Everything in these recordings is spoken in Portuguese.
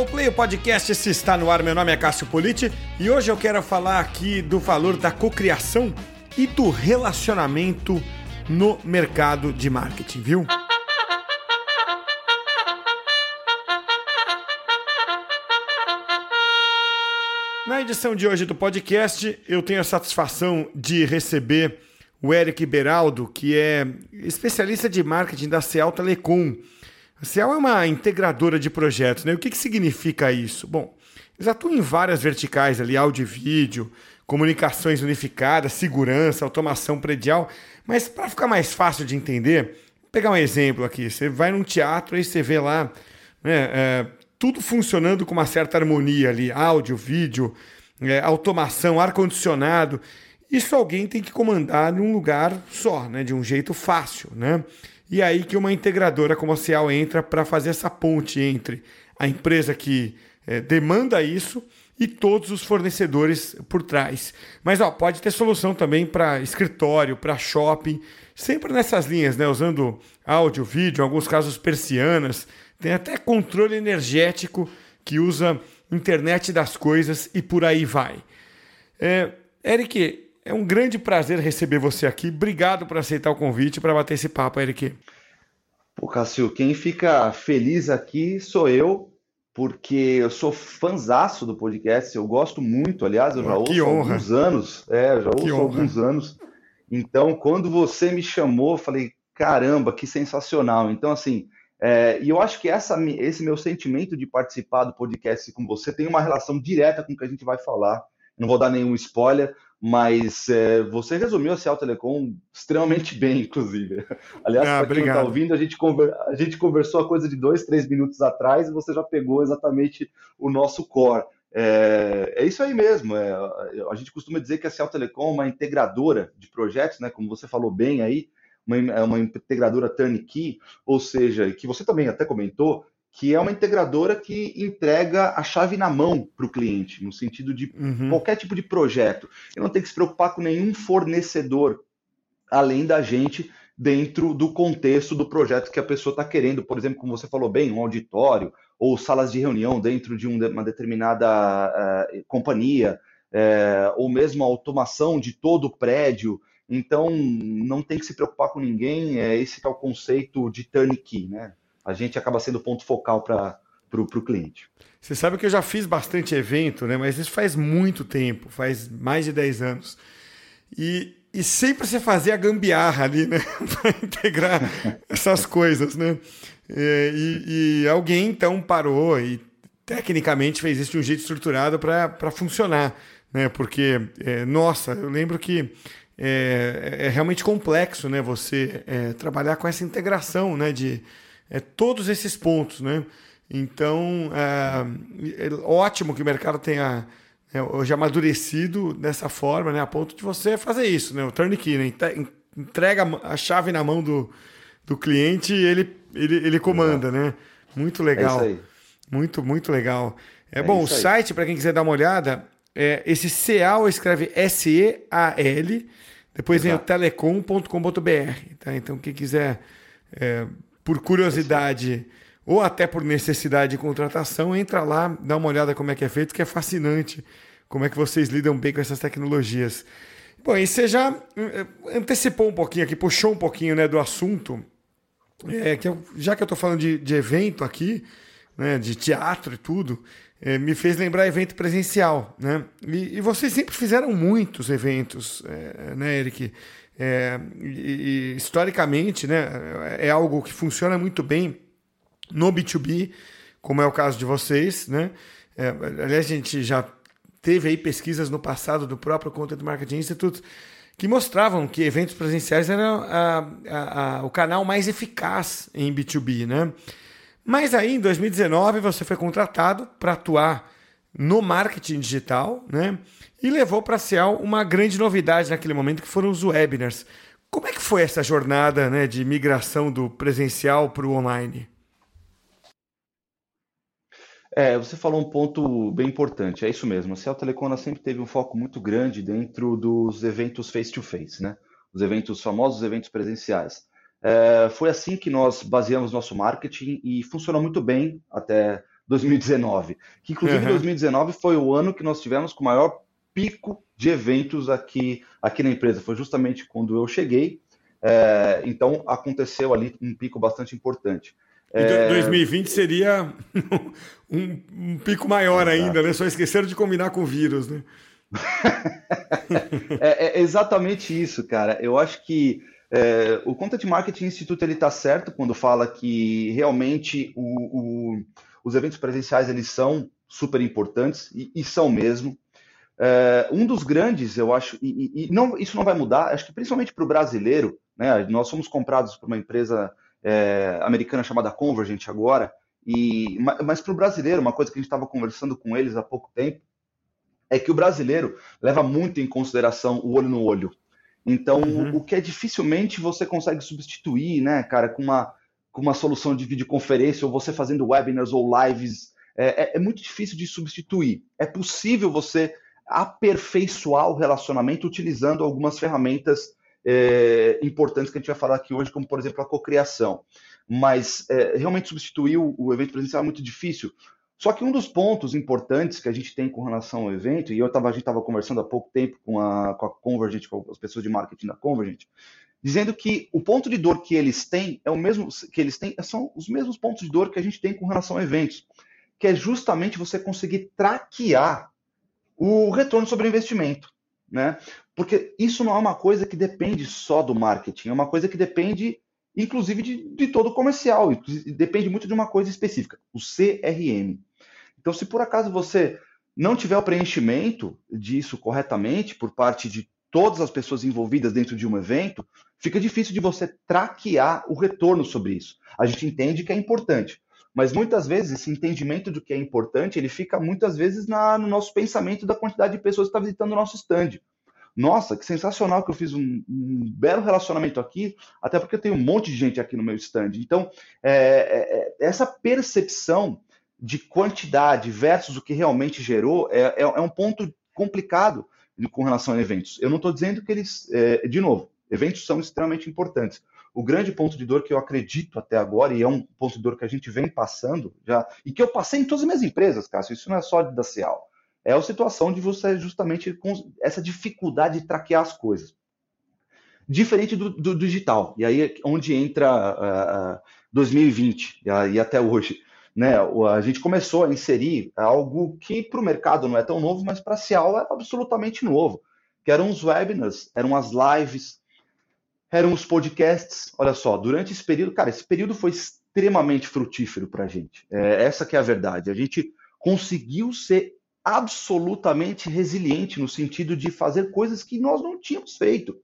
o play, o podcast se está no ar. Meu nome é Cássio Politi e hoje eu quero falar aqui do valor da cocriação e do relacionamento no mercado de marketing, viu? Na edição de hoje do podcast, eu tenho a satisfação de receber o Eric Beraldo, que é especialista de marketing da Ceal Telecom. A Cial é uma integradora de projetos, né? O que, que significa isso? Bom, eles atuam em várias verticais ali, áudio e vídeo, comunicações unificadas, segurança, automação predial. Mas para ficar mais fácil de entender, vou pegar um exemplo aqui. Você vai num teatro e você vê lá né, é, tudo funcionando com uma certa harmonia ali, áudio, vídeo, é, automação, ar-condicionado. Isso alguém tem que comandar num lugar só, né, de um jeito fácil, né? E aí que uma integradora comercial entra para fazer essa ponte entre a empresa que é, demanda isso e todos os fornecedores por trás. Mas ó, pode ter solução também para escritório, para shopping, sempre nessas linhas, né? Usando áudio, vídeo, em alguns casos persianas, tem até controle energético que usa internet das coisas e por aí vai. É, Eric, é um grande prazer receber você aqui. Obrigado por aceitar o convite para bater esse papo, Eric. Pô, Cássio, quem fica feliz aqui sou eu, porque eu sou fanzaço do podcast, eu gosto muito, aliás, eu já ouço há alguns anos. É, já ouço há alguns anos. Então, quando você me chamou, eu falei, caramba, que sensacional. Então, assim, é, e eu acho que essa, esse meu sentimento de participar do podcast com você tem uma relação direta com o que a gente vai falar. Não vou dar nenhum spoiler, mas é, você resumiu a Cial Telecom extremamente bem, inclusive. Aliás, ah, para quem está ouvindo, a gente, conver... a gente conversou a coisa de dois, três minutos atrás e você já pegou exatamente o nosso core. É, é isso aí mesmo. É, a gente costuma dizer que a Cial Telecom é uma integradora de projetos, né, como você falou bem aí, uma, é uma integradora turnkey, ou seja, que você também até comentou, que é uma integradora que entrega a chave na mão para o cliente, no sentido de uhum. qualquer tipo de projeto. Ele não tem que se preocupar com nenhum fornecedor, além da gente, dentro do contexto do projeto que a pessoa está querendo. Por exemplo, como você falou bem, um auditório ou salas de reunião dentro de uma determinada uh, companhia, uh, ou mesmo a automação de todo o prédio. Então, não tem que se preocupar com ninguém. É esse é o conceito de turnkey, né? A gente acaba sendo ponto focal para o cliente. Você sabe que eu já fiz bastante evento, né? mas isso faz muito tempo, faz mais de 10 anos. E, e sempre você fazia a gambiarra ali, né? para integrar essas coisas, né? É, e, e, alguém então parou e tecnicamente fez isso de um jeito estruturado para funcionar, né? Porque, é, nossa, eu lembro que é, é, realmente complexo, né? Você é, trabalhar com essa integração, né? De, é, todos esses pontos, né? Então, é, é ótimo que o mercado tenha é, hoje amadurecido dessa forma, né? A ponto de você fazer isso, né? O turnkey, né? Entrega a chave na mão do, do cliente e ele, ele, ele comanda, né? Muito legal. É muito, muito legal. É, é bom, o site, para quem quiser dar uma olhada, é esse CEAL escreve S-E-A-L, depois Exato. vem o telecom.com.br, tá? Então, quem quiser é, por curiosidade ou até por necessidade de contratação, entra lá, dá uma olhada como é que é feito, que é fascinante como é que vocês lidam bem com essas tecnologias. Bom, e você já eh, antecipou um pouquinho aqui, puxou um pouquinho né, do assunto, é, que eu, já que eu estou falando de, de, evento aqui, né, de teatro e tudo, é, me fez lembrar evento presencial. Né? E, e vocês sempre fizeram muitos eventos, é, né, Eric? É, e, historicamente, né, é algo que funciona muito bem no B2B, como é o caso de vocês, né? É, aliás, a gente já teve aí pesquisas no passado do próprio Content Marketing Institute que mostravam que eventos presenciais eram a, a, a, o canal mais eficaz em B2B, né? Mas aí, em 2019, você foi contratado para atuar no marketing digital, né? E levou para a Cial uma grande novidade naquele momento, que foram os webinars. Como é que foi essa jornada né, de migração do presencial para o online? É, você falou um ponto bem importante, é isso mesmo. A Cial Telecom sempre teve um foco muito grande dentro dos eventos face-to-face, -face, né? Os eventos famosos, os eventos presenciais. É, foi assim que nós baseamos nosso marketing e funcionou muito bem até 2019. Que inclusive uhum. 2019 foi o ano que nós tivemos com o maior pico de eventos aqui, aqui na empresa. Foi justamente quando eu cheguei. É, então aconteceu ali um pico bastante importante. É... 2020 seria um, um pico maior Exato. ainda, né? Só esqueceram de combinar com o vírus, né? é, é, exatamente isso, cara. Eu acho que é, o Content Marketing Institute ele está certo quando fala que realmente o, o, os eventos presenciais eles são super importantes e, e são mesmo. É, um dos grandes, eu acho, e, e, não, isso não vai mudar, acho que principalmente para o brasileiro, né? Nós somos comprados por uma empresa é, americana chamada Convergent agora, e, mas para o brasileiro, uma coisa que a gente estava conversando com eles há pouco tempo, é que o brasileiro leva muito em consideração o olho no olho. Então, uhum. o que é dificilmente você consegue substituir, né, cara, com uma, com uma solução de videoconferência, ou você fazendo webinars ou lives, é, é, é muito difícil de substituir. É possível você aperfeiçoar o relacionamento utilizando algumas ferramentas é, importantes que a gente vai falar aqui hoje, como por exemplo a cocriação. Mas é, realmente substituir o, o, evento presencial é muito difícil. Só que um dos pontos importantes que a gente tem com relação ao evento, e eu tava, a gente estava conversando há pouco tempo com a, com a Convergent, com as pessoas de marketing da Convergent, dizendo que o ponto de dor que eles têm é o mesmo que eles têm, são os mesmos pontos de dor que a gente tem com relação a eventos, que é justamente você conseguir traquear o retorno sobre investimento né? Porque isso não é uma coisa que depende só do marketing, é uma coisa que depende, inclusive, de, de todo o comercial, depende muito de uma coisa específica, o CRM. Então, se por acaso você não tiver o preenchimento disso corretamente por parte de todas as pessoas envolvidas dentro de um evento, fica difícil de você traquear o retorno sobre isso. A gente entende que é importante, mas muitas vezes esse entendimento do que é importante, ele fica muitas vezes na, no nosso pensamento da quantidade de pessoas que está visitando o nosso stand. Nossa, que sensacional que eu fiz um, um, belo relacionamento aqui, até porque eu tenho um monte de gente aqui no meu stand. Então, é, é, é essa percepção de quantidade versus o que realmente gerou é, é, é um ponto complicado com relação a eventos. Eu não estou dizendo que eles, é, de novo, eventos são extremamente importantes, o grande ponto de dor que eu acredito até agora, e é um ponto de dor que a gente vem passando já, e que eu passei em todas as minhas empresas, Cássio, isso não é só da Cial, é a situação de você justamente com essa dificuldade de traquear as coisas. Diferente do, do digital, e aí é onde entra uh, 2020 uh, e até hoje. Né, a gente começou a inserir algo que para o mercado não é tão novo, mas para a Cial é absolutamente novo, que eram os webinars, eram as lives, eram os podcasts. Olha só, durante esse período, cara, esse período foi extremamente frutífero para a gente. É, essa que é a verdade. A gente conseguiu ser absolutamente resiliente no sentido de fazer coisas que nós não tínhamos feito.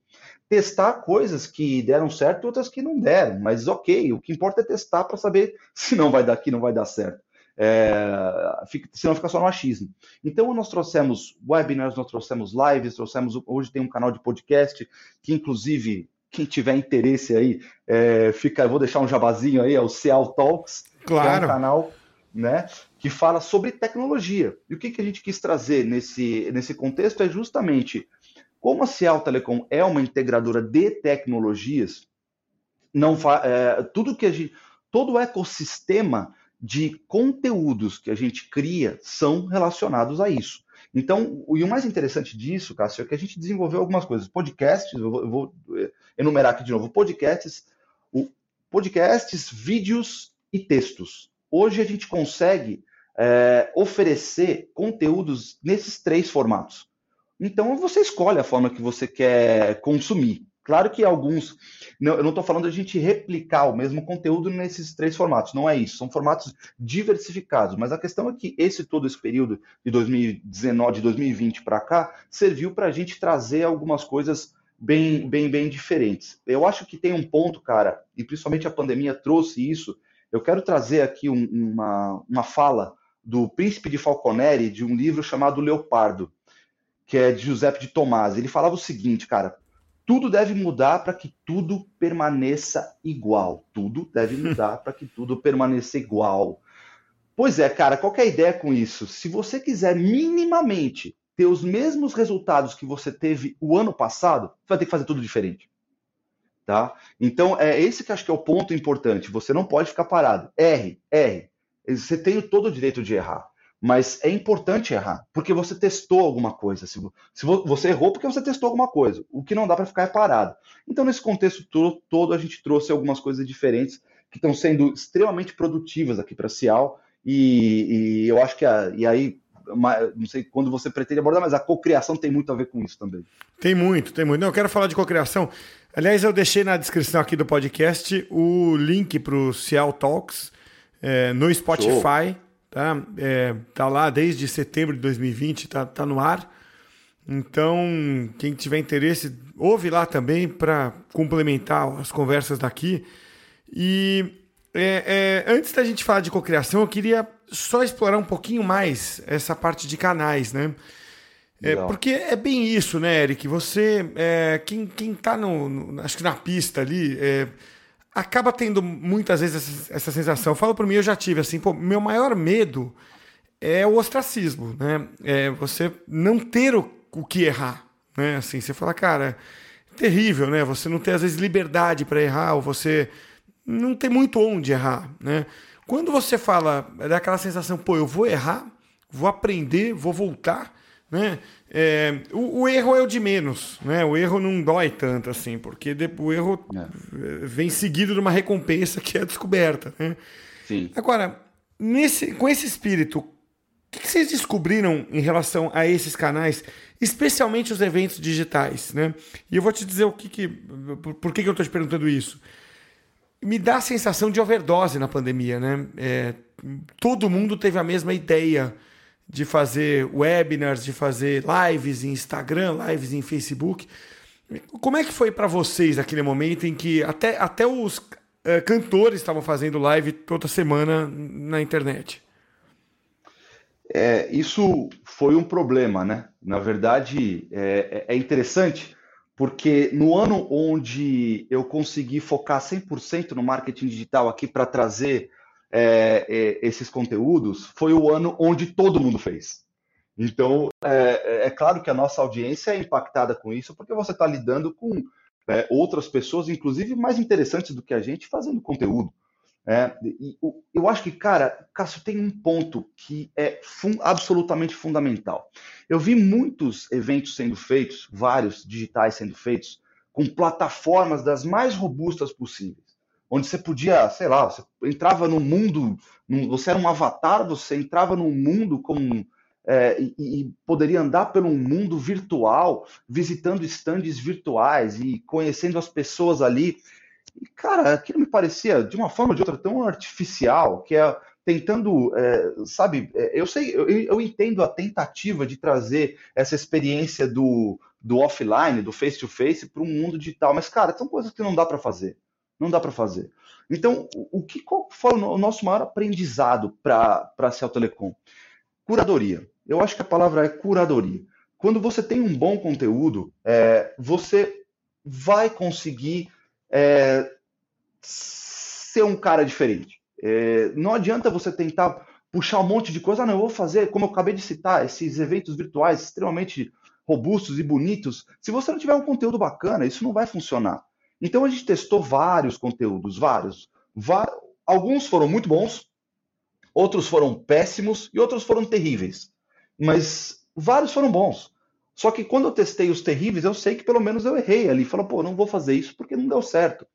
Testar coisas que deram certo outras que não deram, mas ok, o que importa é testar para saber se não vai dar aqui, não vai dar certo. É, fica, senão fica só no achismo. Então, nós trouxemos webinars, nós trouxemos lives, trouxemos. Hoje tem um canal de podcast que, inclusive, quem tiver interesse aí, é, fica, vou deixar um jabazinho aí, é o Cial Talks, claro. que é um canal né, que fala sobre tecnologia. E o que, que a gente quis trazer nesse, nesse contexto é justamente como a Cial Telecom é uma integradora de tecnologias, não é, tudo que a gente, todo o ecossistema de conteúdos que a gente cria são relacionados a isso. Então, e o mais interessante disso, Cássio, é que a gente desenvolveu algumas coisas. Podcasts, eu vou, eu vou eh, enumerar aqui de novo, podcasts, o, podcasts, vídeos e textos. Hoje a gente consegue é, oferecer conteúdos nesses três formatos. Então você escolhe a forma que você quer consumir. Claro que alguns, não, eu não estou falando de a gente replicar o mesmo conteúdo nesses três formatos, não é isso, são formatos diversificados, mas a questão é que esse todo esse período de 2019, de 2020 para cá, serviu para a gente trazer algumas coisas bem, bem, bem diferentes. Eu acho que tem um ponto, cara, e principalmente a pandemia trouxe isso. Eu quero trazer aqui um, uma, uma fala do Príncipe de Falconeri de um livro chamado Leopardo, que é de Giuseppe de Tomasi. Ele falava o seguinte, cara: tudo deve mudar para que tudo permaneça igual. Tudo deve mudar para que tudo permaneça igual. Pois é, cara, qual é a ideia com isso? Se você quiser minimamente ter os mesmos resultados que você teve o ano passado, você vai ter que fazer tudo diferente. Tá? Então, é esse que acho que é o ponto importante. Você não pode ficar parado. R, R. Você tem todo o direito de errar. Mas é importante errar, porque você testou alguma coisa. Se, se você errou porque você testou alguma coisa. O que não dá para ficar é parado. Então, nesse contexto todo, todo, a gente trouxe algumas coisas diferentes que estão sendo extremamente produtivas aqui para a Cial. E, e, eu acho que a, e aí não sei quando você pretende abordar, mas a cocriação tem muito a ver com isso também. Tem muito, tem muito. Não, eu quero falar de cocriação. Aliás, eu deixei na descrição aqui do podcast o link para o Cial Talks é, no Spotify. Show. Tá? É, tá lá desde setembro de 2020, tá, tá no ar. Então, quem tiver interesse, ouve lá também para complementar as conversas daqui. E é, é, antes da gente falar de cocriação, eu queria só explorar um pouquinho mais essa parte de canais, né? É, porque é bem isso, né, Eric? Você, é, quem, quem tá no, no, acho que na pista ali, é, acaba tendo muitas vezes essa, essa sensação. Eu falo por mim, eu já tive assim, pô, meu maior medo é o ostracismo, né? É você não ter o, o que errar, né? Assim, você fala, cara, terrível, né? Você não ter às vezes liberdade para errar ou você não ter muito onde errar, né? Quando você fala, é daquela sensação, pô, eu vou errar, vou aprender, vou voltar, né? É, o, o, erro é o de menos, né? O erro não dói tanto assim, porque o erro é. vem seguido de uma recompensa que é a descoberta, né? Sim. Agora, nesse, com esse espírito, o que, que vocês descobriram em relação a esses canais, especialmente os eventos digitais, né? E eu vou te dizer o que, que por, por que, que eu estou te perguntando isso. Me dá a sensação de overdose na pandemia, né? É, todo mundo teve a mesma ideia de fazer webinars, de fazer lives em Instagram, lives em Facebook. Como é que foi para vocês aquele momento em que até, até os uh, cantores estavam fazendo live toda semana na internet? É, isso foi um problema, né? Na verdade, é, é interessante porque no ano onde eu consegui focar 100% no marketing digital aqui para trazer é, é, esses conteúdos, foi o ano onde todo mundo fez. Então, é, é, claro que a nossa audiência é impactada com isso, porque você está lidando com é, outras pessoas, inclusive mais interessantes do que a gente, fazendo conteúdo. É, e, eu acho que, cara, Cássio, tem um ponto que é fun absolutamente fundamental. Eu vi muitos eventos sendo feitos, vários digitais sendo feitos, com plataformas das mais robustas possíveis onde você podia, sei lá, você entrava no mundo, você era um avatar, você entrava num mundo é, e, e, poderia andar pelo mundo virtual, visitando estandes virtuais e conhecendo as pessoas ali. E, cara, aquilo me parecia, de uma forma ou de outra, tão artificial, que é tentando, é, sabe, é, eu sei, eu, eu, entendo a tentativa de trazer essa experiência do, do offline, do face-to-face, para um mundo digital, mas, cara, são coisas que não dá para fazer. Não dá para fazer. Então, o que qual foi o nosso maior aprendizado para a Cell Telecom? Curadoria. Eu acho que a palavra é curadoria. Quando você tem um bom conteúdo, é, você vai conseguir é, ser um cara diferente. É, não adianta você tentar puxar um monte de coisa. Ah, não, eu vou fazer, como eu acabei de citar, esses eventos virtuais extremamente robustos e bonitos. Se você não tiver um conteúdo bacana, isso não vai funcionar. Então a gente testou vários conteúdos, vários. Alguns foram muito bons, outros foram péssimos e outros foram terríveis. Mas vários foram bons. Só que quando eu testei os terríveis, eu sei que pelo menos eu errei ali. Falou, pô, não vou fazer isso porque não deu certo.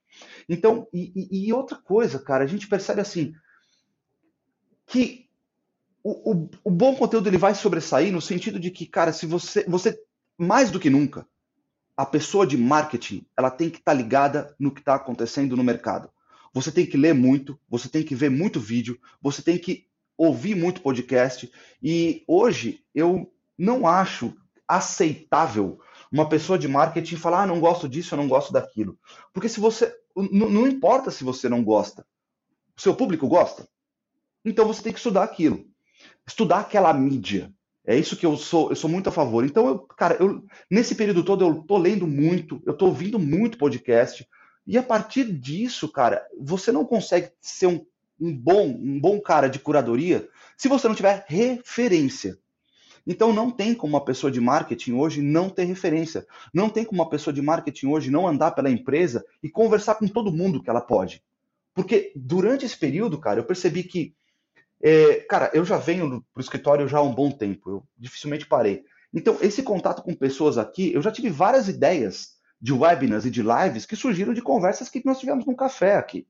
Então, e, e outra coisa, cara, a gente percebe assim que o, o, o, bom conteúdo ele vai sobressair no sentido de que, cara, se você, você mais do que nunca, a pessoa de marketing ela tem que estar tá ligada no que está acontecendo no mercado. Você tem que ler muito, você tem que ver muito vídeo, você tem que ouvir muito podcast. E hoje eu não acho aceitável uma pessoa de marketing falar: ah, não gosto disso, eu não gosto daquilo. Porque se você. Não importa se você não gosta, o seu público gosta. Então você tem que estudar aquilo. Estudar aquela mídia. É isso que eu sou, eu sou muito a favor. Então, eu, cara, eu, nesse período todo eu tô lendo muito, eu tô ouvindo muito podcast, e a partir disso, cara, você não consegue ser um, um bom, um bom cara de curadoria se você não tiver referência. Então não tem como uma pessoa de marketing hoje não ter referência. Não tem como uma pessoa de marketing hoje não andar pela empresa e conversar com todo mundo que ela pode. Porque durante esse período, cara, eu percebi que É, cara, eu já venho para o escritório já há um bom tempo, eu dificilmente parei. Então, esse contato com pessoas aqui, eu já tive várias ideias de webinars e de lives que surgiram de conversas que nós tivemos num café aqui.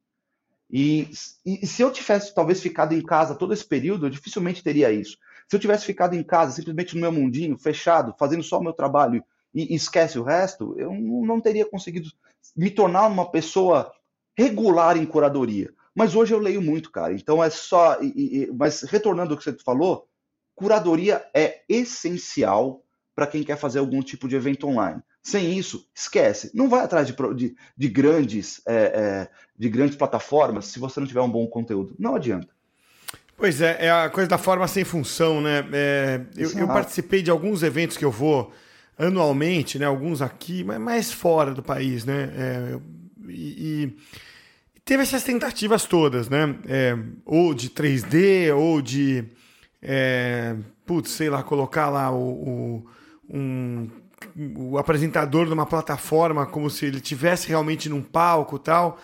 E, e, se eu tivesse talvez ficado em casa todo esse período, eu dificilmente teria isso. Se eu tivesse ficado em casa, simplesmente no meu mundinho, fechado, fazendo só o meu trabalho e, esquece o resto, eu não, teria conseguido me tornar uma pessoa regular em curadoria. Mas hoje eu leio muito, cara. Então é só. Mas retornando ao que você falou, curadoria é essencial para quem quer fazer algum tipo de evento online. Sem isso, esquece. Não vai atrás de, de, de grandes, é, é, de grandes plataformas se você não tiver um bom conteúdo. Não adianta. Pois é, é a coisa da forma sem função, né? É, eu, eu, participei de alguns eventos que eu vou anualmente, né? Alguns aqui, mas mais fora do país, né? É, e, e, teve essas tentativas todas, né? É, ou de 3D, ou de, é, putz, sei lá, colocar lá o, o um o apresentador de uma plataforma como se ele tivesse realmente num palco tal.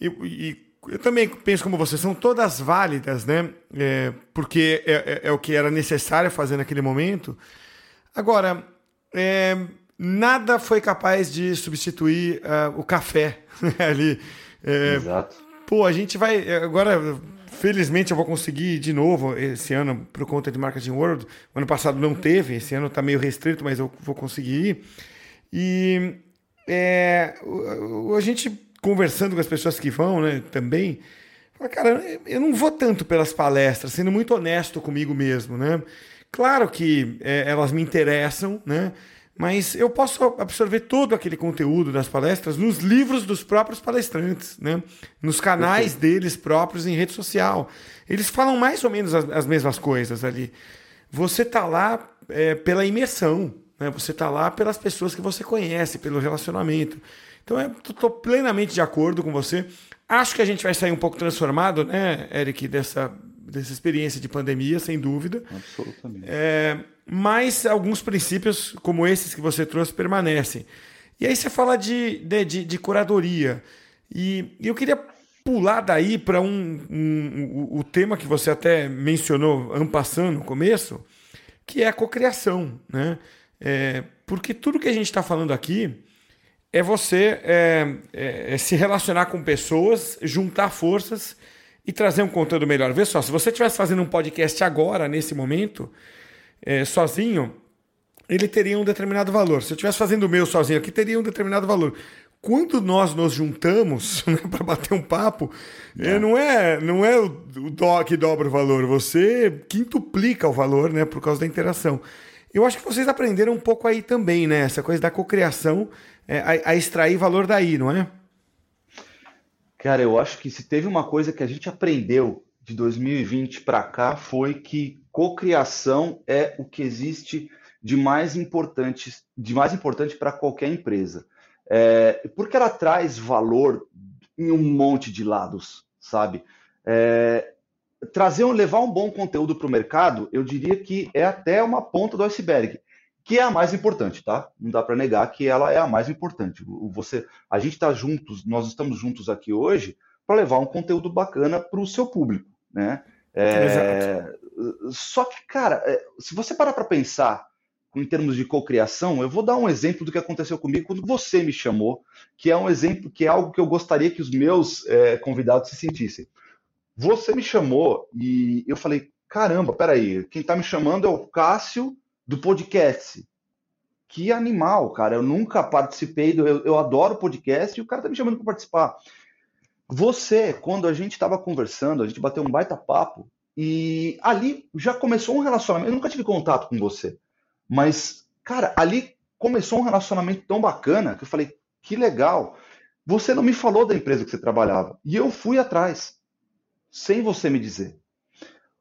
E, e eu também penso como você, são todas válidas, né? É, porque é, é, é, o que era necessário fazer naquele momento. Agora, é, nada foi capaz de substituir uh, o café ali. É, Exato. Pô, a gente vai. Agora, Felizmente eu vou conseguir de novo esse ano por conta de Marketing World. O ano passado não teve, esse ano está meio restrito, mas eu vou conseguir ir. E é, a gente conversando com as pessoas que vão, né, também, fala, cara, eu não vou tanto pelas palestras, sendo muito honesto comigo mesmo, né? Claro que é, elas me interessam, né? mas eu posso absorver todo aquele conteúdo das palestras nos livros dos próprios palestrantes, né? nos canais deles próprios em rede social. Eles falam mais ou menos as, as mesmas coisas ali. Você está lá é, pela imersão, né? você está lá pelas pessoas que você conhece, pelo relacionamento. Então, eu estou plenamente de acordo com você. Acho que a gente vai sair um pouco transformado, né, Eric, dessa, dessa experiência de pandemia, sem dúvida. Absolutamente. É, mas alguns princípios, como esses que você trouxe, permanecem. E aí você fala de, de, de, de curadoria. E, e eu queria pular daí para um, um, um, o tema que você até mencionou ampassando no começo, que é a cocriação. Né? É, porque tudo que a gente está falando aqui é você é, é, é, se relacionar com pessoas, juntar forças e trazer um conteúdo melhor. Vê só, se você estivesse fazendo um podcast agora, nesse momento, é, sozinho, ele teria um determinado valor. Se eu estivesse fazendo o meu sozinho aqui, teria um determinado valor. Quando nós nos juntamos né, para bater um papo, é. É, não é não é o, o dó que dobra o valor, você quintuplica o valor né, por causa da interação. Eu acho que vocês aprenderam um pouco aí também, né? Essa coisa da cocriação, a, a extrair valor daí, não é? Cara, eu acho que se teve uma coisa que a gente aprendeu de 2020 para cá foi que cocriação é o que existe de mais importante, de mais importante para qualquer empresa. É, porque ela traz valor em um monte de lados, sabe? É, trazer, levar um bom conteúdo para o mercado, eu diria que é até uma ponta do iceberg, que é a mais importante, tá? Não dá para negar que ela é a mais importante. Você, a gente está juntos, nós estamos juntos aqui hoje para levar um conteúdo bacana para o seu público, né? É, só que, cara, é, se você parar para pensar em termos de cocriação, eu vou dar um exemplo do que aconteceu comigo quando você me chamou, que é um exemplo que é algo que eu gostaria que os meus é, convidados se sentissem. Você me chamou e eu falei, caramba, peraí, quem está me chamando é o Cássio do podcast. Que animal, cara. Eu nunca participei do. Eu, eu adoro podcast e o cara está me chamando para participar. Você, quando a gente estava conversando, a gente bateu um baita papo e ali já começou um relacionamento. Eu nunca tive contato com você, mas, cara, ali começou um relacionamento tão bacana que eu falei: que legal. Você não me falou da empresa que você trabalhava e eu fui atrás, sem você me dizer.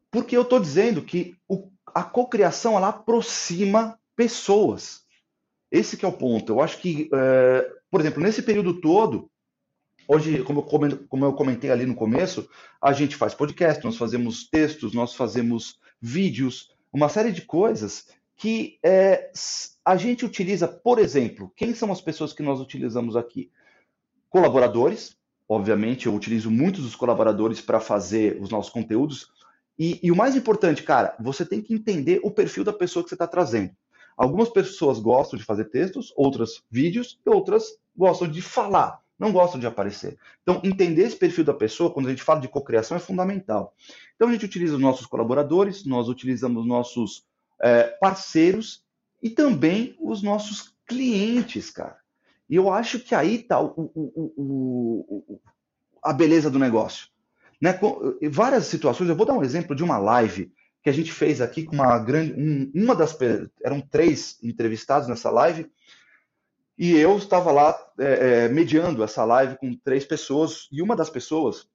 Porque eu estou dizendo que o, a cocriação ela aproxima pessoas. Esse é o ponto. Eu acho que, é, por exemplo, nesse período todo, Hoje, como eu, como eu comentei ali no começo, a gente faz podcast, nós fazemos textos, nós fazemos vídeos, uma série de coisas que é, a gente utiliza, por exemplo, quem são as pessoas que nós utilizamos aqui? Colaboradores, obviamente, eu utilizo muitos dos colaboradores para fazer os nossos conteúdos. E, e, o mais importante, cara, você tem que entender o perfil da pessoa que você está trazendo. Algumas pessoas gostam de fazer textos, outras vídeos, e outras gostam de falar, não gostam de aparecer. Então, entender esse perfil da pessoa, quando a gente fala de cocriação, é fundamental. Então, a gente utiliza os nossos colaboradores, nós utilizamos nossos é, parceiros e também os nossos clientes, cara. E eu acho que aí está o, o, o, a beleza do negócio. Né? Várias situações, eu vou dar um exemplo de uma live que a gente fez aqui com uma grande. Um, uma das. Eram três entrevistados nessa live, e eu estava lá é, é, mediando essa live com três pessoas, e uma das pessoas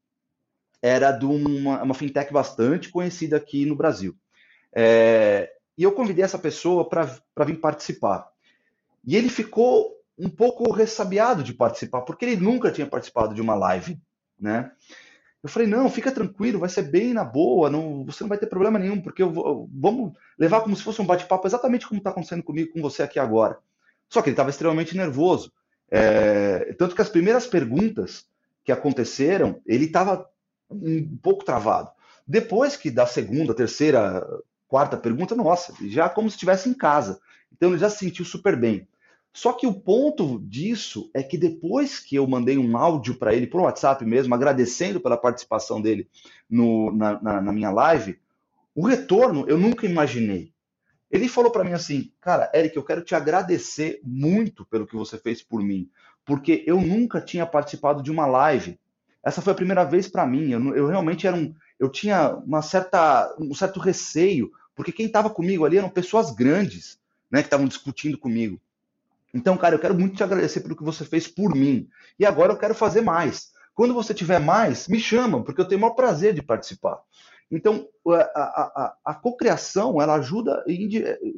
era de uma, uma fintech bastante conhecida aqui no Brasil. É, e eu convidei essa pessoa para vir participar. E ele ficou um pouco ressabiado de participar, porque ele nunca tinha participado de uma live, né? Eu falei, não, fica tranquilo, vai ser bem na boa, não, você não vai ter problema nenhum, porque eu vamos levar como se fosse um bate-papo exatamente como está acontecendo comigo, com você aqui agora. Só que ele estava extremamente nervoso. É, tanto que as primeiras perguntas que aconteceram, ele estava um pouco travado. Depois que da segunda, terceira, quarta pergunta, nossa, já como se estivesse em casa. Então ele já se sentiu super bem. Só que o ponto disso é que depois que eu mandei um áudio para ele, por WhatsApp mesmo, agradecendo pela participação dele no, na, na, na minha live, o retorno eu nunca imaginei. Ele falou para mim assim, cara, Eric, eu quero te agradecer muito pelo que você fez por mim, porque eu nunca tinha participado de uma live. Essa foi a primeira vez para mim. Eu, eu, realmente era um, eu tinha uma certa, um certo receio, porque quem estava comigo ali eram pessoas grandes, né, que estavam discutindo comigo. Então, cara, eu quero muito te agradecer pelo que você fez por mim. E agora eu quero fazer mais. Quando você tiver mais, me chama, porque eu tenho o maior prazer de participar. Então, a, a, a, a cocriação, ela ajuda,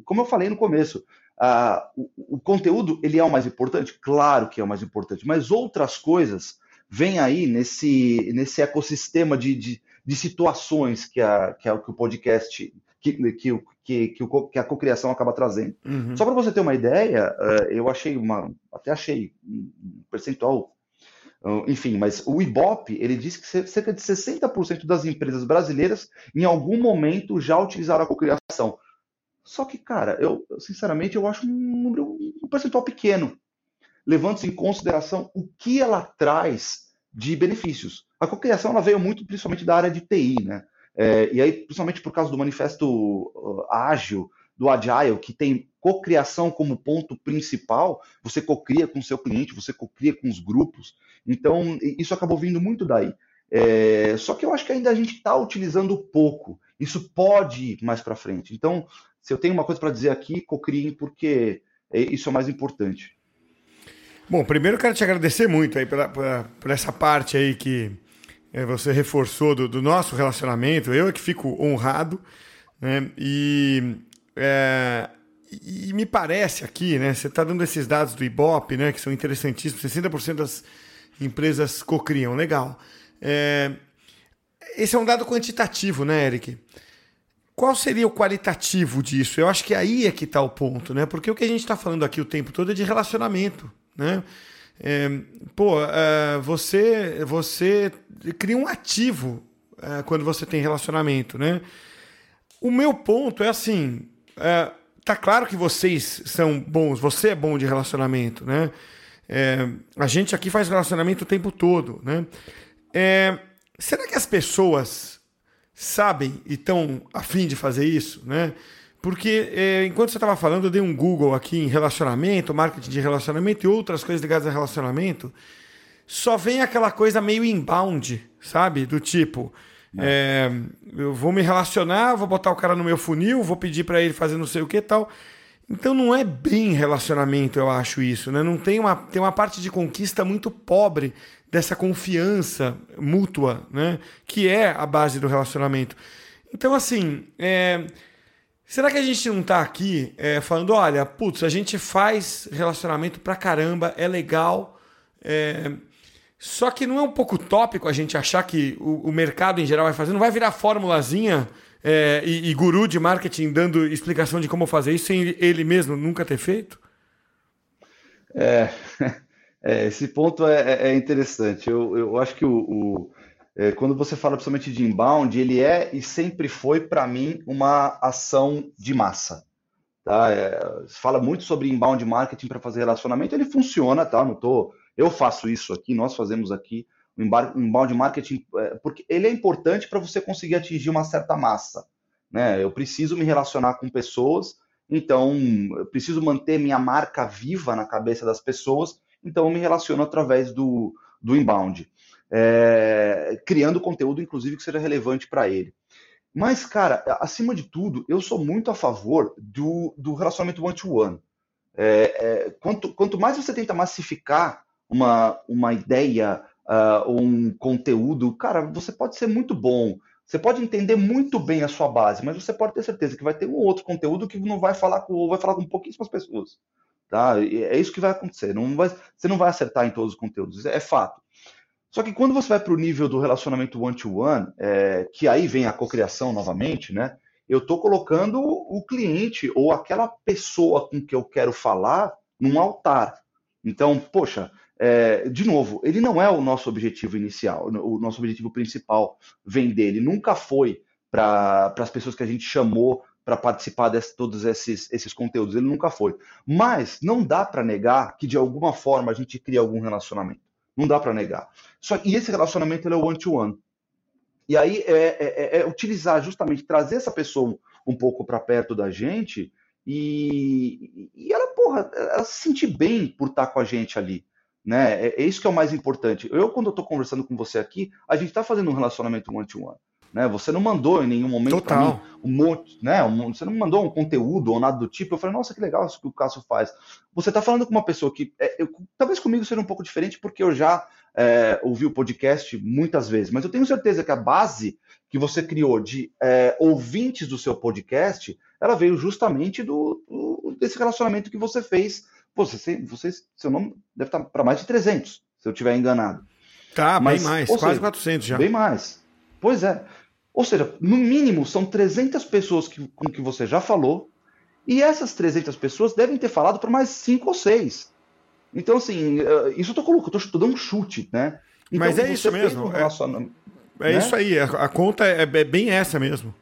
como eu falei no começo, a, o, o, conteúdo, ele é o mais importante? Claro que é o mais importante, mas outras coisas vêm aí nesse, nesse ecossistema de, de, de situações que, a, que, a, que o podcast que, que, que, que a cocriação acaba trazendo. Uhum. Só para você ter uma ideia, eh, eu achei uma. Até achei um percentual. Ah, enfim, mas o Ibope, ele diz que cerca de 60% das empresas brasileiras, em algum momento, já utilizaram a cocriação. Só que, cara, eu sinceramente eu acho um número, um percentual pequeno, levando-se em consideração o que ela traz de benefícios. A cocriação ela veio muito principalmente da área de TI, né? É, e aí, principalmente por causa do manifesto uh, ágil, do Agile, que tem cocriação como ponto principal, você cocria com seu cliente, você cocria com os grupos. Então, isso acabou vindo muito daí. É, só que eu acho que ainda a gente está utilizando pouco. Isso pode ir mais para frente. Então, se eu tenho uma coisa para dizer aqui, cocriem, porque é, isso é mais importante. Bom, primeiro quero te agradecer muito aí pela, por essa parte aí que é, você reforçou do, do, nosso relacionamento. Eu é que fico honrado, né? E, é, e me parece aqui, né? Você está dando esses dados do Ibope, né? Que são interessantíssimos. 60% das empresas cocriam, legal. É, esse é um dado quantitativo, né, Eric? Qual seria o qualitativo disso? Eu acho que aí é que está o ponto, né? Porque o que a gente está falando aqui o tempo todo é de relacionamento, né? É, pô, é, você, você cria um ativo é, quando você tem relacionamento, né? O meu ponto é assim, é, tá claro que vocês são bons, você é bom de relacionamento, né? É, a gente aqui faz relacionamento o tempo todo, né? É, será que as pessoas sabem e estão afim de fazer isso, né? Porque é, enquanto você estava falando, eu dei um Google aqui em relacionamento, marketing de relacionamento e outras coisas ligadas a relacionamento. Só vem aquela coisa meio inbound, sabe? Do tipo, é. É, eu vou me relacionar, vou botar o cara no meu funil, vou pedir para ele fazer não sei o que tal. Então não é bem relacionamento, eu acho isso, né? Não tem uma tem uma parte de conquista muito pobre dessa confiança mútua, né? Que é a base do relacionamento. Então assim, é, Será que a gente não tá aqui é, falando, olha, putz, a gente faz relacionamento pra caramba, é legal, é... só que não é um pouco tópico a gente achar que o, o mercado em geral vai fazer, não vai virar formulazinha é, e, e, guru de marketing dando explicação de como fazer isso sem ele mesmo nunca ter feito? É, é esse ponto é, é, é, interessante. Eu, eu acho que o, o quando você fala principalmente de inbound, ele é e sempre foi, para mim, uma ação de massa. Tá? É, fala muito sobre inbound marketing para fazer relacionamento, ele funciona, tá? Não tô, eu faço isso aqui, nós fazemos aqui o inbound marketing, é, porque ele é importante para você conseguir atingir uma certa massa. Né? Eu preciso me relacionar com pessoas, então eu preciso manter minha marca viva na cabeça das pessoas, então eu me relaciono através do, do inbound, é, criando conteúdo, inclusive, que seja relevante para ele. Mas, cara, acima de tudo, eu sou muito a favor do, do relacionamento one-to-one. -one. É, é, quanto, quanto mais você tenta massificar uma, uma ideia uh, um conteúdo, cara, você pode ser muito bom, você pode entender muito bem a sua base, mas você pode ter certeza que vai ter um outro conteúdo que não vai falar com, vai falar com pouquíssimas pessoas. Tá? é isso que vai acontecer. Não vai, você não vai acertar em todos os conteúdos, é fato. Só que quando você vai para o nível do relacionamento one-to-one, -one, é, que aí vem a cocriação novamente, né? Eu estou colocando o cliente ou aquela pessoa com que eu quero falar num altar. Então, poxa, é, de novo, ele não é o nosso objetivo inicial, o nosso objetivo principal vem dele, nunca foi para as pessoas que a gente chamou para participar de todos esses, esses conteúdos, ele nunca foi. Mas não dá para negar que de alguma forma a gente cria algum relacionamento. Não dá para negar. Só e esse relacionamento é one-to-one. E aí é, é, é, é, utilizar justamente trazer essa pessoa um pouco para perto da gente e, e ela, porra, ela se sentir bem por estar com a gente ali. Né? É, é isso que é o mais importante. Eu, quando estou conversando com você aqui, a gente está fazendo um relacionamento one-to-one. Né? Você não mandou em nenhum momento para mim um monte, né? Um, você não mandou um conteúdo ou nada do tipo. Eu falei, nossa, que legal isso que o Cássio faz. Você está falando com uma pessoa que, é, eu, talvez comigo seja um pouco diferente, porque eu já é, ouvi o podcast muitas vezes, mas eu tenho certeza que a base que você criou de é, ouvintes do seu podcast, ela veio justamente do, do, desse relacionamento que você fez você, você, seu nome deve estar para mais de 300, se eu estiver enganado. Tá, Mas, bem mais, quase seja, 400 já. Bem mais. Pois é. Ou seja, no mínimo são 300 pessoas que, com que você já falou, e essas 300 pessoas devem ter falado para mais 5 ou 6. Então, assim, eh, isso eu tô colocando, eu tô dando um chute, né? Então, Mas é isso mesmo. Um é, é né? isso aí, a, a conta é, é bem essa mesmo.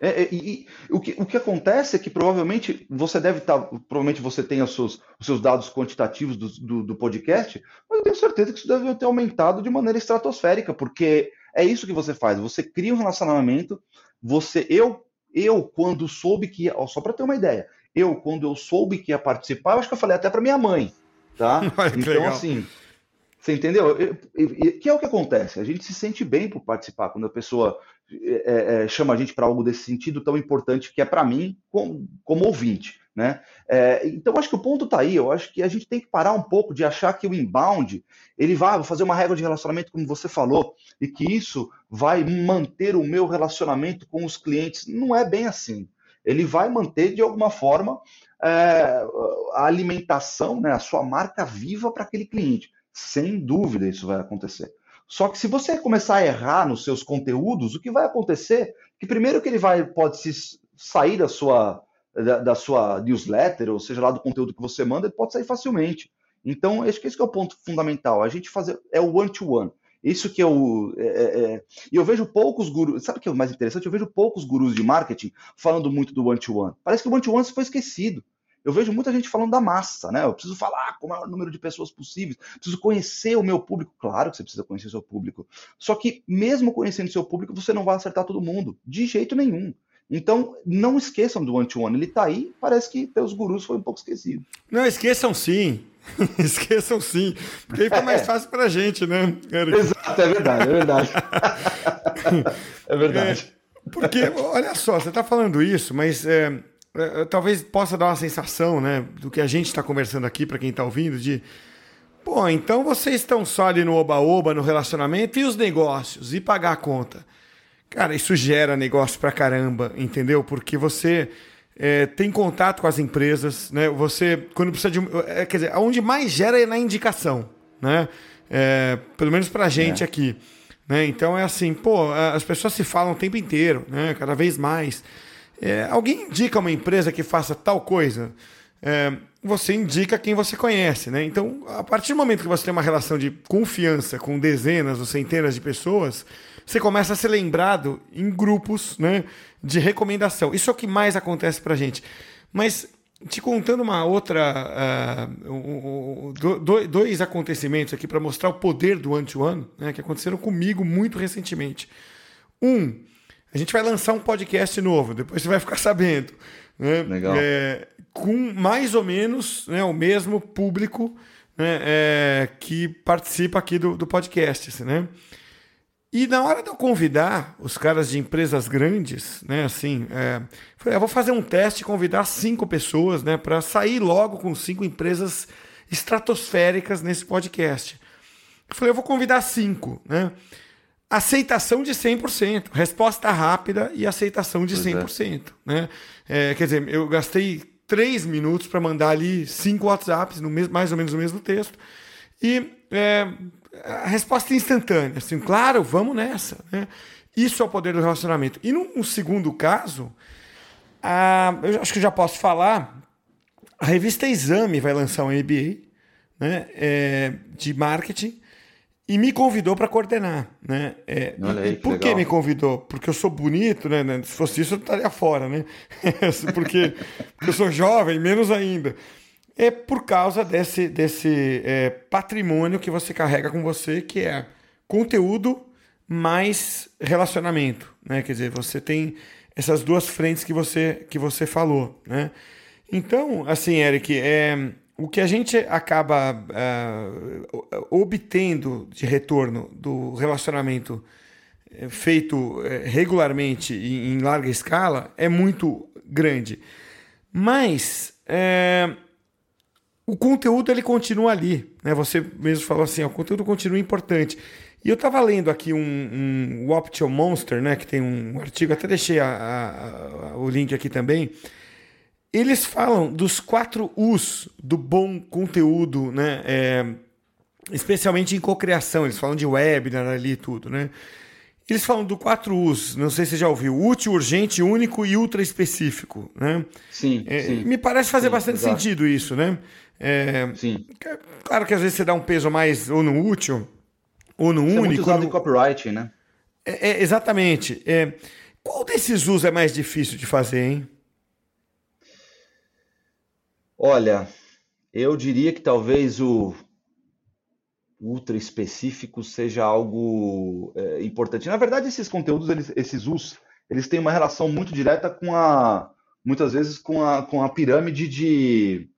É, é, e, e, o, que, o que acontece é que provavelmente você deve estar, tá, provavelmente você tem os seus, os seus dados quantitativos do, do, do, podcast, mas eu tenho certeza que isso deve ter aumentado de maneira estratosférica, porque é isso que você faz. Você cria um relacionamento, você, eu, eu quando soube que ia, ó, só para ter uma ideia, eu quando eu soube que ia participar, eu acho que eu falei até para minha mãe, tá? então legal. assim, você entendeu? Que é o que acontece. A gente se sente bem por participar quando a pessoa é, é, chama a gente para algo desse sentido tão importante que é para mim como, como, ouvinte. Né? É, então, acho que o ponto está aí. Eu acho que a gente tem que parar um pouco de achar que o inbound ele vai fazer uma regra de relacionamento, como você falou, e que isso vai manter o meu relacionamento com os clientes. Não é bem assim. Ele vai manter, de alguma forma, é, a alimentação, né, a sua marca viva para aquele cliente. Sem dúvida isso vai acontecer. Só que se você começar a errar nos seus conteúdos, o que vai acontecer? É que primeiro que ele vai pode se sair da sua da, da, sua newsletter, ou seja lá do conteúdo que você manda, ele pode sair facilmente. Então, acho que esse que é o ponto fundamental. A gente fazer é o one to one. Isso que eu é, é, é, e eu vejo poucos gurus. Sabe o que é o mais interessante? Eu vejo poucos gurus de marketing falando muito do one to one. Parece que o one to one foi esquecido eu vejo muita gente falando da massa, né? Eu preciso falar com o maior número de pessoas possíveis, preciso conhecer o meu público. Claro que você precisa conhecer o seu público. Só que, mesmo conhecendo o seu público, você não vai acertar todo mundo, de jeito nenhum. Então, não esqueçam do one-to-one. Ele está aí, parece que pelos gurus foi um pouco esquecido. Não, esqueçam sim. esqueçam sim. Porque aí fica mais é. fácil para a gente, né? Exato, é verdade, é verdade. é verdade. É, porque, olha só, você está falando isso, mas é, é, talvez possa dar uma sensação, né, do que a gente está conversando aqui para quem está ouvindo, de pô, então vocês estão só ali no oba-oba, no relacionamento e os negócios e pagar a conta. Cara, isso gera negócio pra caramba, entendeu? Porque você é, tem contato com as empresas, né? Você, quando precisa de. É, quer dizer, onde mais gera é na indicação, né? É, pelo menos pra gente é. aqui. Né? Então é assim, pô, as pessoas se falam o tempo inteiro, né? Cada vez mais. É, alguém indica uma empresa que faça tal coisa? É, você indica quem você conhece, né? Então, a partir do momento que você tem uma relação de confiança com dezenas ou centenas de pessoas, você começa a ser lembrado em grupos, né, de recomendação. Isso é o que mais acontece pra gente. Mas te contando uma outra uh, dois acontecimentos aqui para mostrar o poder do one-to-one, né, que aconteceram comigo muito recentemente. Um, a gente vai lançar um podcast novo, depois você vai ficar sabendo. Né? Legal. É, com mais ou menos né, o mesmo público né, é, que participa aqui do, do podcast. Assim, né? E na hora de eu convidar os caras de empresas grandes, né, assim, é, falei, eu vou fazer um teste e convidar cinco pessoas, né, para sair logo com cinco empresas estratosféricas nesse podcast. Eu falei, eu vou convidar cinco, né? Aceitação de 100%, resposta rápida e aceitação de 100%. É. Né? É, quer dizer, eu gastei três minutos para mandar ali cinco WhatsApps, no mesmo, mais ou menos no mesmo texto, e é, a resposta instantânea, assim, claro, vamos nessa. Né? Isso é o poder do relacionamento. E num segundo caso, a, eu acho que eu já posso falar, a revista Exame vai lançar um MBA né, é, de marketing e me convidou para coordenar, né? É, aí, por que, que me convidou? Porque eu sou bonito, né? Se fosse isso, eu estaria fora, né? porque, porque eu sou jovem, menos ainda. É por causa desse, desse é, patrimônio que você carrega com você, que é conteúdo mais relacionamento, né? Quer dizer, você tem essas duas frentes que você que você falou, né? Então, assim, Eric, é o que a gente acaba uh, obtendo de retorno do relacionamento eh, feito uh, regularmente e em larga escala é muito grande. Mas uh, o conteúdo ele continua ali. Né? Você mesmo falou assim, o conteúdo continua importante. E eu estava lendo aqui um, um o Option Monster, né, que tem um artigo, até deixei a, a, a, o link aqui também, eles falam dos quatro U's do bom conteúdo, né? É, especialmente em cocriação, eles falam de webinar ali e tudo, né? Eles falam do quatro U's, não sei se você já ouviu, útil, urgente, único e ultra específico, né? Sim, é, sim Me parece fazer sim, bastante exato. sentido isso, né? É, sim. Claro que às vezes você dá um peso mais ou no útil ou no isso único. É muito usado no... em copyright, né? É, é exatamente. É, qual desses U's é mais difícil de fazer, hein? Olha, eu diria que talvez o ultra específico seja algo é, importante. Na verdade, esses conteúdos, eles, esses US, eles têm uma relação muito direta com a, muitas vezes, com a, com a pirâmide de,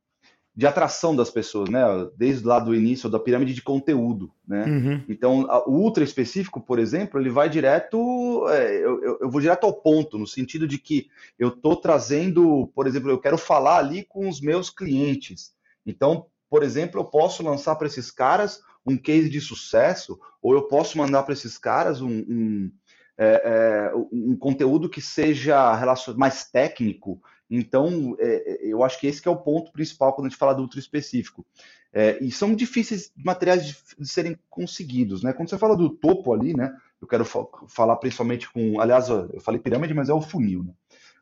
de atração das pessoas, né? Desde lá do início da pirâmide de conteúdo, né? Uhum. Então, o ultra específico, por exemplo, ele vai direto, é, eu, eu, vou direto ao ponto, no sentido de que eu estou trazendo, por exemplo, eu quero falar ali com os meus clientes. Então, por exemplo, eu posso lançar para esses caras um case de sucesso, ou eu posso mandar para esses caras um, um, é, é, um conteúdo que seja mais técnico, então, é, é, eu acho que esse que é o ponto principal quando a gente fala do ultra específico. É, e são difíceis materiais de, de, serem conseguidos, né? Quando você fala do topo ali, né? Eu quero fa falar principalmente com, aliás, eu falei pirâmide, mas é o funil, né?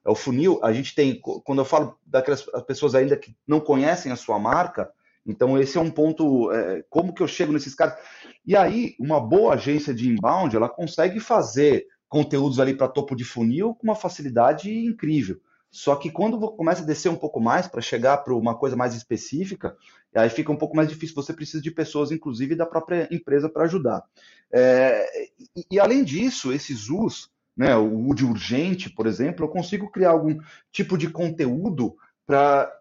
É o funil, a gente tem, quando eu falo daquelas pessoas ainda que não conhecem a sua marca, então esse é um ponto, é, como que eu chego nesses caras? E aí, uma boa agência de inbound, ela consegue fazer conteúdos ali para topo de funil com uma facilidade incrível. Só que quando começa a descer um pouco mais para chegar para uma coisa mais específica, aí fica um pouco mais difícil. Você precisa de pessoas, inclusive da própria empresa, para ajudar. É, e, e, além disso, esses US, né, o de urgente, por exemplo, eu consigo criar algum tipo de conteúdo para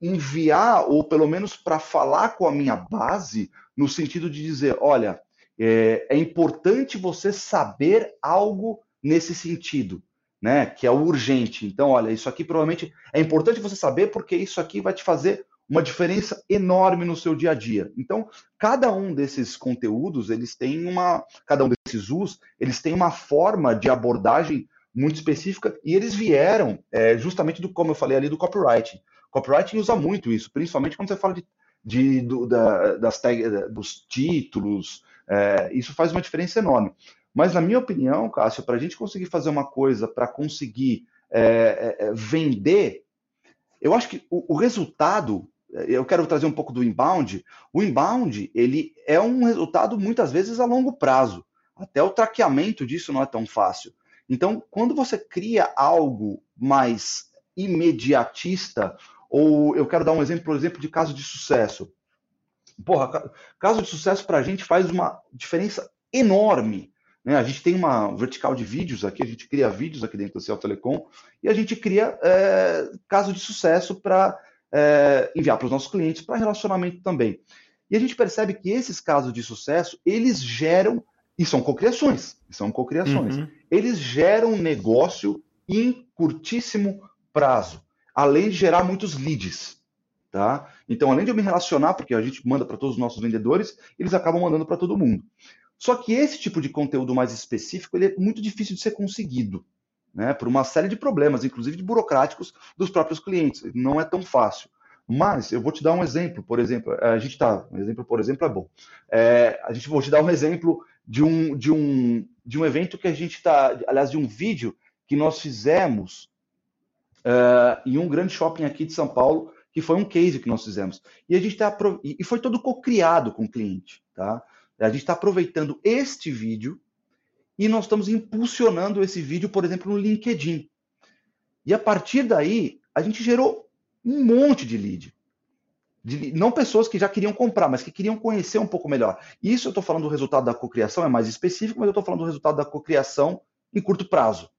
enviar, ou pelo menos para falar com a minha base, no sentido de dizer: olha, é, é importante você saber algo nesse sentido né? Que é o urgente. Então, olha, isso aqui provavelmente é importante você saber porque isso aqui vai te fazer uma diferença enorme no seu dia a dia. Então, cada um desses conteúdos, eles têm uma, cada um desses usos, eles têm uma forma de abordagem muito específica e eles vieram é, justamente do, como eu falei ali, do copywriting. Copywriting usa muito isso, principalmente quando você fala de, de do, da, das tag, dos títulos. É, isso faz uma diferença enorme. Mas, na minha opinião, Cássio, para a gente conseguir fazer uma coisa para conseguir é, é, é, vender, eu acho que o, o resultado eu quero trazer um pouco do inbound. O inbound, ele é um resultado muitas vezes a longo prazo. Até o traqueamento disso não é tão fácil. Então, quando você cria algo mais imediatista, ou eu quero dar um exemplo, por exemplo, de caso de sucesso. Porra, caso de sucesso para a gente faz uma diferença enorme. Né? A gente tem uma vertical de vídeos aqui, a gente cria vídeos aqui dentro do Cell Telecom e a gente cria é, caso de sucesso para é, enviar para os nossos clientes, para relacionamento também. E a gente percebe que esses casos de sucesso, eles geram, e são cocriações, são cocriações, uhum. eles geram negócio em curtíssimo prazo, além de gerar muitos leads. Tá? Então, além de eu me relacionar, porque a gente manda para todos os nossos vendedores, eles acabam mandando para todo mundo. Só que esse tipo de conteúdo mais específico ele é muito difícil de ser conseguido, né? Por uma série de problemas, inclusive de burocráticos dos próprios clientes. Não é tão fácil. Mas eu vou te dar um exemplo, por exemplo, a gente tá, um exemplo, por exemplo, é bom. É, a gente vou te dar um exemplo de um de um de um evento que a gente está, aliás, de um vídeo que nós fizemos uh, em um grande shopping aqui de São Paulo, que foi um case que nós fizemos. E a gente tá e foi todo co-criado com o cliente, tá? A gente está aproveitando este vídeo e nós estamos impulsionando esse vídeo, por exemplo, no LinkedIn. E a partir daí, a gente gerou um monte de lead. De, não pessoas que já queriam comprar, mas que queriam conhecer um pouco melhor. Isso eu estou falando do resultado da cocriação, é mais específico, mas eu estou falando do resultado da cocriação em curto prazo.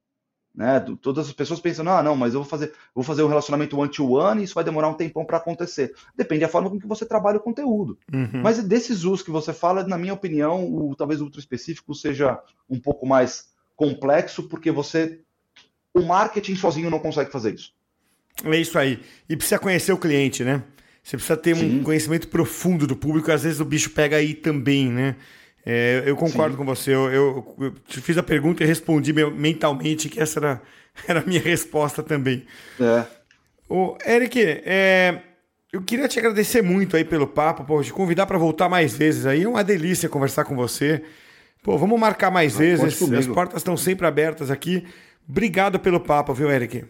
Né? Todas as pessoas pensam, ah, não, mas eu vou fazer, vou fazer um relacionamento one-to-one e isso vai demorar um tempão para acontecer. Depende da forma com que você trabalha o conteúdo. Uhum. Mas desses usos que você fala, na minha opinião, o, talvez o ultra específico seja um pouco mais complexo, porque você. O marketing sozinho não consegue fazer isso. É isso aí. E precisa conhecer o cliente, né? Você precisa ter Sim. um conhecimento profundo do público, às vezes o bicho pega aí também, né? É, eu concordo Sim. com você. Eu, eu, eu, te fiz a pergunta e respondi mentalmente que essa era, era a minha resposta também. É. O Eric, é, eu queria te agradecer muito aí pelo papo, pô, te convidar para voltar mais vezes aí. É uma delícia conversar com você. Pô, vamos marcar mais ah, vezes. As portas estão sempre abertas aqui. Obrigado pelo papo, viu, Eric?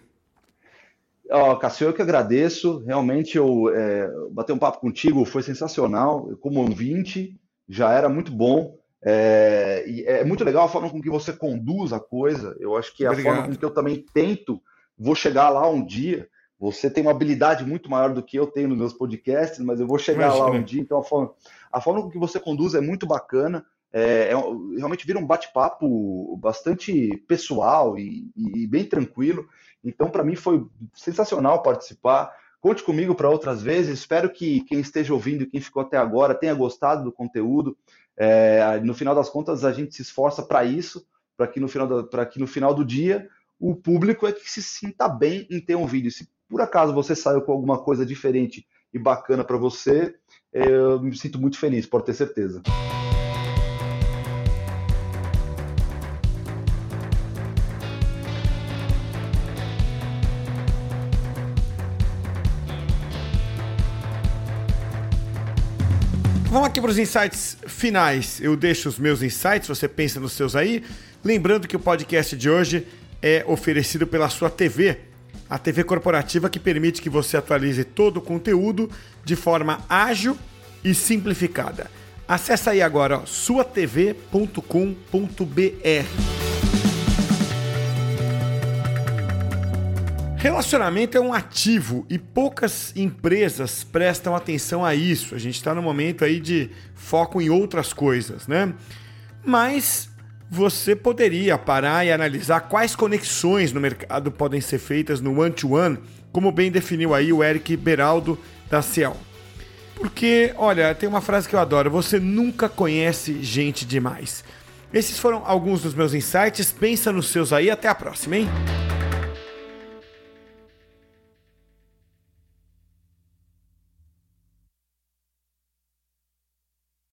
Ó, oh, Cassio, eu que agradeço. Realmente, eu é, bater um papo contigo foi sensacional. Como ouvinte, já era muito bom. É, é, muito legal a forma com que você conduz a coisa. Eu acho que é a Obrigado. forma com que eu também tento, vou chegar lá um dia. Você tem uma habilidade muito maior do que eu tenho nos meus podcasts, mas eu vou chegar Imagina. lá um dia. Então, a forma, a forma com que você conduz é muito bacana. É, é realmente vira um bate-papo bastante pessoal e, e, bem tranquilo. Então, para mim, foi sensacional participar. Conte comigo para outras vezes. Espero que quem esteja ouvindo quem ficou até agora tenha gostado do conteúdo. É, no final das contas, a gente se esforça para isso, para que, no final do, que no final do dia o público é que se sinta bem em ter um vídeo. Se por acaso você saiu com alguma coisa diferente e bacana para você, eu me sinto muito feliz, pode ter certeza. Vamos aqui para os insights finais. Eu deixo os meus insights, você pensa nos seus aí. Lembrando que o podcast de hoje é oferecido pela sua TV, a TV corporativa que permite que você atualize todo o conteúdo de forma ágil e simplificada. Acesse aí agora suatv.com.br. Relacionamento é um ativo e poucas empresas prestam atenção a isso. A gente está no momento aí de foco em outras coisas, né? Mas você poderia parar e analisar quais conexões no mercado podem ser feitas no one-to-one, -one, como bem definiu aí o Eric Beraldo da Ciel. Porque, olha, tem uma frase que eu adoro: você nunca conhece gente demais. Esses foram alguns dos meus insights. Pensa nos seus aí. Até a próxima, hein?